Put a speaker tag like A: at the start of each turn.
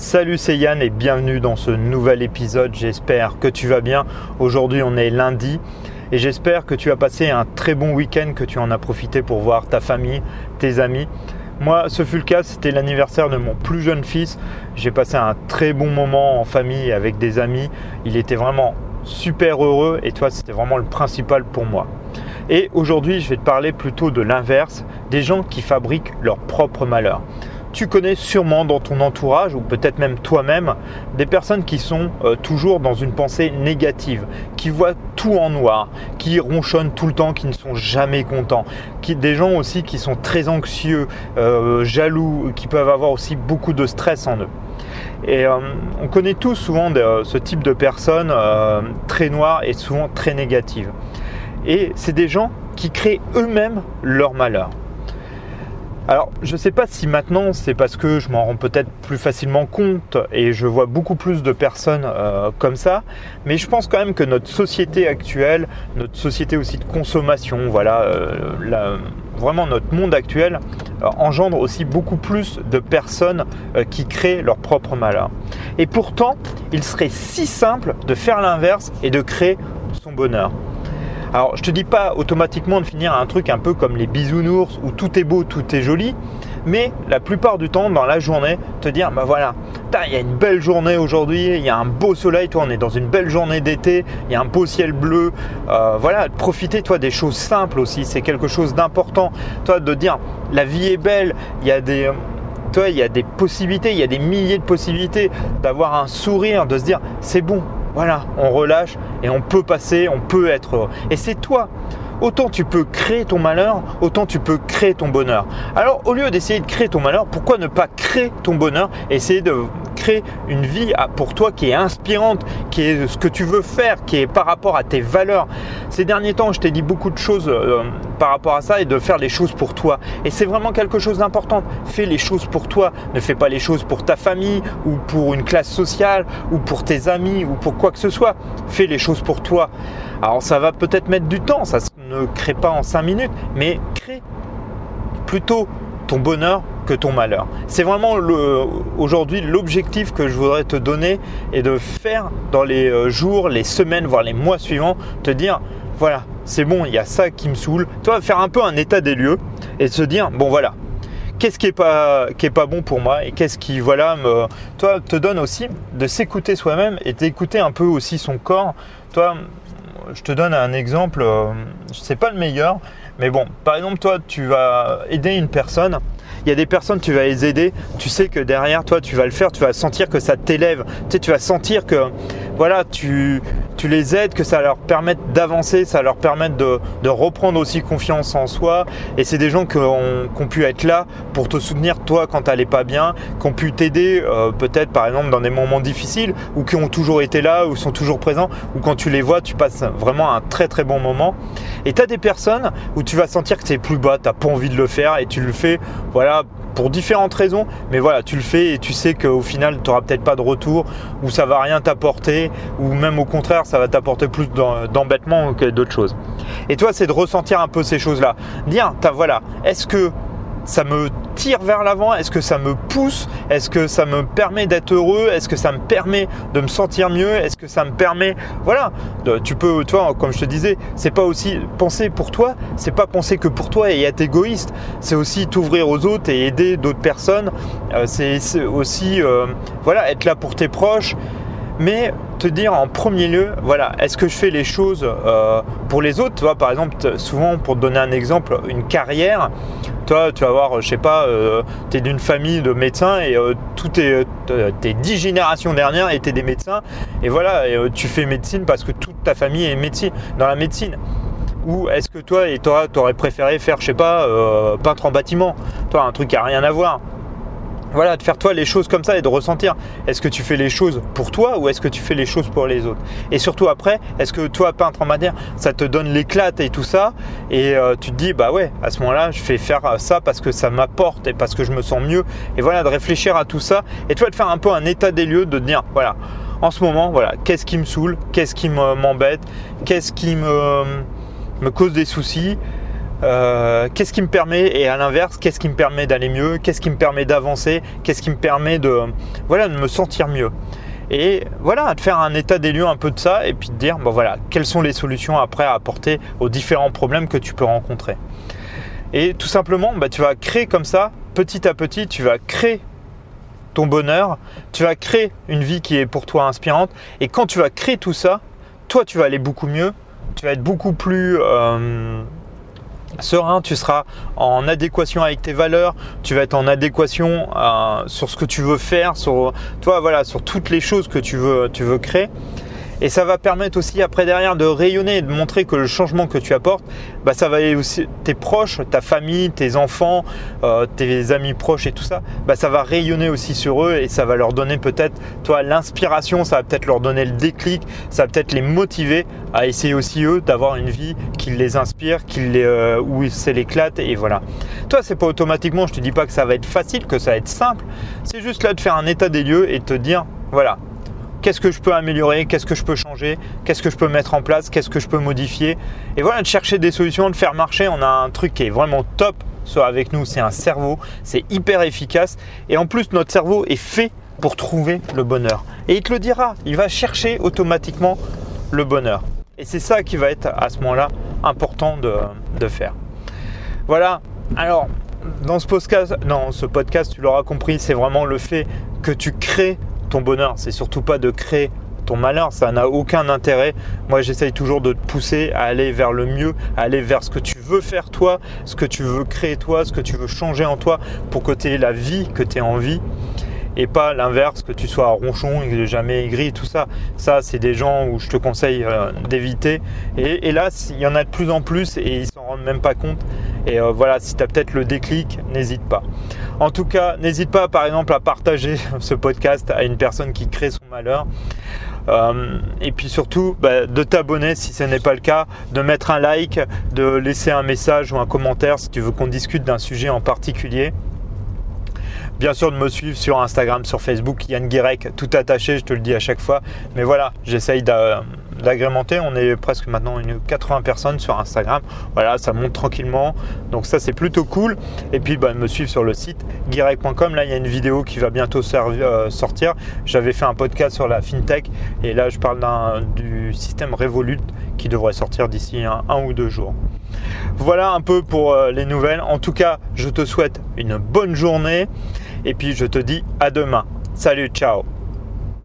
A: Salut, c'est Yann et bienvenue dans ce nouvel épisode. J'espère que tu vas bien. Aujourd'hui, on est lundi et j'espère que tu as passé un très bon week-end, que tu en as profité pour voir ta famille, tes amis. Moi, ce fut le cas, c'était l'anniversaire de mon plus jeune fils. J'ai passé un très bon moment en famille avec des amis. Il était vraiment super heureux et toi, c'était vraiment le principal pour moi. Et aujourd'hui, je vais te parler plutôt de l'inverse, des gens qui fabriquent leur propre malheur tu connais sûrement dans ton entourage ou peut-être même toi-même des personnes qui sont euh, toujours dans une pensée négative, qui voient tout en noir, qui ronchonnent tout le temps, qui ne sont jamais contents, des gens aussi qui sont très anxieux, euh, jaloux, qui peuvent avoir aussi beaucoup de stress en eux. Et euh, on connaît tous souvent ce type de personnes très noires et souvent très négatives. Et c'est des gens qui créent eux-mêmes leur malheur. Alors, je ne sais pas si maintenant c'est parce que je m'en rends peut-être plus facilement compte et je vois beaucoup plus de personnes euh, comme ça, mais je pense quand même que notre société actuelle, notre société aussi de consommation, voilà, euh, vraiment notre monde actuel euh, engendre aussi beaucoup plus de personnes qui créent leur propre malheur. Et pourtant, il serait si simple de faire l'inverse et de créer son bonheur. Alors, je te dis pas automatiquement de finir un truc un peu comme les bisounours où tout est beau, tout est joli, mais la plupart du temps dans la journée, te dire bah voilà, il y a une belle journée aujourd'hui, il y a un beau soleil, toi on est dans une belle journée d'été, il y a un beau ciel bleu, euh, voilà, profiter toi des choses simples aussi, c'est quelque chose d'important, toi de dire la vie est belle, il y a des toi, il y a des possibilités, il y a des milliers de possibilités d'avoir un sourire, de se dire c'est bon, voilà, on relâche et on peut passer, on peut être. Et c'est toi. Autant tu peux créer ton malheur, autant tu peux créer ton bonheur. Alors au lieu d'essayer de créer ton malheur, pourquoi ne pas créer ton bonheur Essayer de créer une vie pour toi qui est inspirante, qui est ce que tu veux faire, qui est par rapport à tes valeurs. Ces derniers temps, je t'ai dit beaucoup de choses euh, par rapport à ça et de faire les choses pour toi. Et c'est vraiment quelque chose d'important. Fais les choses pour toi. Ne fais pas les choses pour ta famille ou pour une classe sociale ou pour tes amis ou pour quoi que ce soit. Fais les choses pour toi. Alors ça va peut-être mettre du temps, ça ne crée pas en 5 minutes, mais crée plutôt ton bonheur ton malheur. C'est vraiment aujourd'hui l'objectif que je voudrais te donner et de faire dans les euh, jours, les semaines, voire les mois suivants, te dire voilà, c'est bon, il y a ça qui me saoule. Toi, faire un peu un état des lieux et se dire bon voilà, qu'est-ce qui est pas pas bon pour moi et qu'est-ce qui voilà me toi te donne aussi de s'écouter soi-même et d'écouter un peu aussi son corps. Toi, je te donne un exemple, euh, c'est pas le meilleur, mais bon, par exemple, toi, tu vas aider une personne. Il y a des personnes, tu vas les aider. Tu sais que derrière toi, tu vas le faire. Tu vas sentir que ça t'élève. Tu sais, tu vas sentir que, voilà, tu, les aides, que ça leur permette d'avancer, ça leur permette de, reprendre aussi confiance en soi. Et c'est des gens qui ont, pu être là pour te soutenir toi quand tu n'allais pas bien, qui ont pu t'aider euh, peut-être par exemple dans des moments difficiles ou qui ont toujours été là ou sont toujours présents ou quand tu les vois, tu passes vraiment un très très bon moment. Et tu as des personnes où tu vas sentir que es plus bas, tu n'as pas envie de le faire et tu le fais voilà différentes raisons, mais voilà, tu le fais et tu sais qu'au final, tu n'auras peut-être pas de retour, ou ça va rien t'apporter, ou même au contraire, ça va t'apporter plus d'embêtement que d'autres choses. Et toi, c'est de ressentir un peu ces choses-là. Dire, voilà, est-ce que ça me vers l'avant. Est-ce que ça me pousse? Est-ce que ça me permet d'être heureux? Est-ce que ça me permet de me sentir mieux? Est-ce que ça me permet voilà, tu peux toi comme je te disais, c'est pas aussi penser pour toi, c'est pas penser que pour toi et être égoïste, c'est aussi t'ouvrir aux autres et aider d'autres personnes, euh, c'est aussi euh, voilà, être là pour tes proches. Mais te dire en premier lieu, voilà, est-ce que je fais les choses euh, pour les autres Tu vois, par exemple, souvent, pour te donner un exemple, une carrière, toi, tu vas voir, je sais pas, euh, tu es d'une famille de médecins et euh, tout est, tes dix générations dernières étaient des médecins, et voilà, tu fais médecine parce que toute ta famille est médecine, dans la médecine. Ou est-ce que toi, et toi, tu aurais préféré faire, je sais pas, peintre en bâtiment? Toi, un truc qui a rien à voir voilà, de faire toi les choses comme ça et de ressentir. Est-ce que tu fais les choses pour toi ou est-ce que tu fais les choses pour les autres? Et surtout après, est-ce que toi, peintre en matière, ça te donne l'éclat et tout ça? Et euh, tu te dis bah ouais, à ce moment-là, je fais faire ça parce que ça m'apporte et parce que je me sens mieux. Et voilà, de réfléchir à tout ça et toi de faire un peu un état des lieux, de te dire voilà, en ce moment, voilà, qu'est-ce qui me saoule, qu'est-ce qui m'embête, qu'est-ce qui me, me cause des soucis? Euh, qu'est-ce qui me permet, et à l'inverse, qu'est-ce qui me permet d'aller mieux, qu'est-ce qui me permet d'avancer, qu'est-ce qui me permet de, voilà, me sentir mieux. Et voilà, de faire un état des lieux un peu de ça, et puis de dire, bon voilà, quelles sont les solutions après à apporter aux différents problèmes que tu peux rencontrer. Et tout simplement, bah, tu vas créer comme ça, petit à petit, tu vas créer ton bonheur, tu vas créer une vie qui est pour toi inspirante. Et quand tu vas créer tout ça, toi, tu vas aller beaucoup mieux, tu vas être beaucoup plus euh, serein, tu seras en adéquation avec tes valeurs, tu vas être en adéquation euh, sur ce que tu veux faire, sur toi, voilà, sur toutes les choses que tu veux, tu veux créer. Et ça va permettre aussi après derrière de rayonner et de montrer que le changement que tu apportes, bah, ça va aussi tes proches, ta famille, tes enfants, euh, tes amis proches et tout ça, bah, ça va rayonner aussi sur eux et ça va leur donner peut-être toi l'inspiration, ça va peut-être leur donner le déclic, ça va peut-être les motiver à essayer aussi eux d'avoir une vie qui les inspire, qui les, euh, où c'est l'éclate et voilà. Toi c'est pas automatiquement, je te dis pas que ça va être facile, que ça va être simple, c'est juste là de faire un état des lieux et de te dire voilà, qu'est-ce que je peux améliorer, qu'est-ce que je peux changer, qu'est-ce que je peux mettre en place, qu'est-ce que je peux modifier? Et voilà, de chercher des solutions, de faire marcher. On a un truc qui est vraiment top soit avec nous, c'est un cerveau, c'est hyper efficace. Et en plus, notre cerveau est fait pour trouver le bonheur. Et il te le dira, il va chercher automatiquement le bonheur. Et c'est ça qui va être à ce moment-là important de, faire. Voilà, alors dans ce podcast, non, ce podcast, tu l'auras compris, c'est vraiment le fait que tu crées ton bonheur, c'est surtout pas de créer ton malheur, ça n'a aucun intérêt. Moi, j'essaye toujours de te pousser à aller vers le mieux, à aller vers ce que tu veux faire toi, ce que tu veux créer toi, ce que tu veux changer en toi pour que tu aies la vie que tu as envie et pas l'inverse, que tu sois ronchon et jamais aigri, tout ça. Ça, c'est des gens où je te conseille euh, d'éviter. Et hélas, il y en a de plus en plus et ils s'en rendent même pas compte. Et euh, voilà, si tu as peut-être le déclic, n'hésite pas. En tout cas, n'hésite pas par exemple à partager ce podcast à une personne qui crée son malheur. Euh, et puis surtout, bah, de t'abonner si ce n'est pas le cas, de mettre un like, de laisser un message ou un commentaire si tu veux qu'on discute d'un sujet en particulier. Bien sûr de me suivre sur Instagram, sur Facebook, Yann Guérec, tout attaché, je te le dis à chaque fois. Mais voilà, j'essaye d'agrémenter. On est presque maintenant une 80 personnes sur Instagram. Voilà, ça monte tranquillement. Donc ça c'est plutôt cool. Et puis bah, me suivre sur le site guirec.com. Là il y a une vidéo qui va bientôt euh, sortir. J'avais fait un podcast sur la fintech et là je parle du système Revolut qui devrait sortir d'ici un, ou deux jours. Voilà un peu pour euh, les nouvelles. En tout cas, je te souhaite une bonne journée et puis je te dis à demain. Salut, ciao